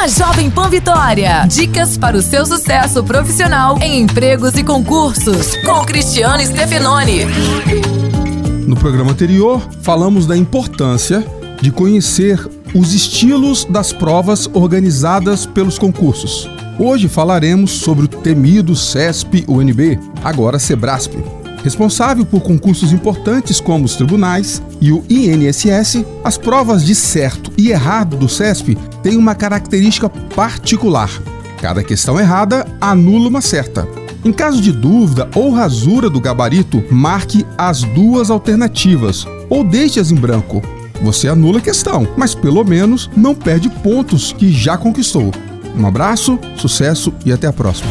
na Jovem Pan Vitória. Dicas para o seu sucesso profissional em empregos e concursos, com Cristiano Stefanoni. No programa anterior, falamos da importância de conhecer os estilos das provas organizadas pelos concursos. Hoje falaremos sobre o temido CESP-UNB, agora SEBRASP. Responsável por concursos importantes como os tribunais e o INSS, as provas de certo e errado do CESP têm uma característica particular. Cada questão errada anula uma certa. Em caso de dúvida ou rasura do gabarito, marque as duas alternativas ou deixe-as em branco. Você anula a questão, mas pelo menos não perde pontos que já conquistou. Um abraço, sucesso e até a próxima.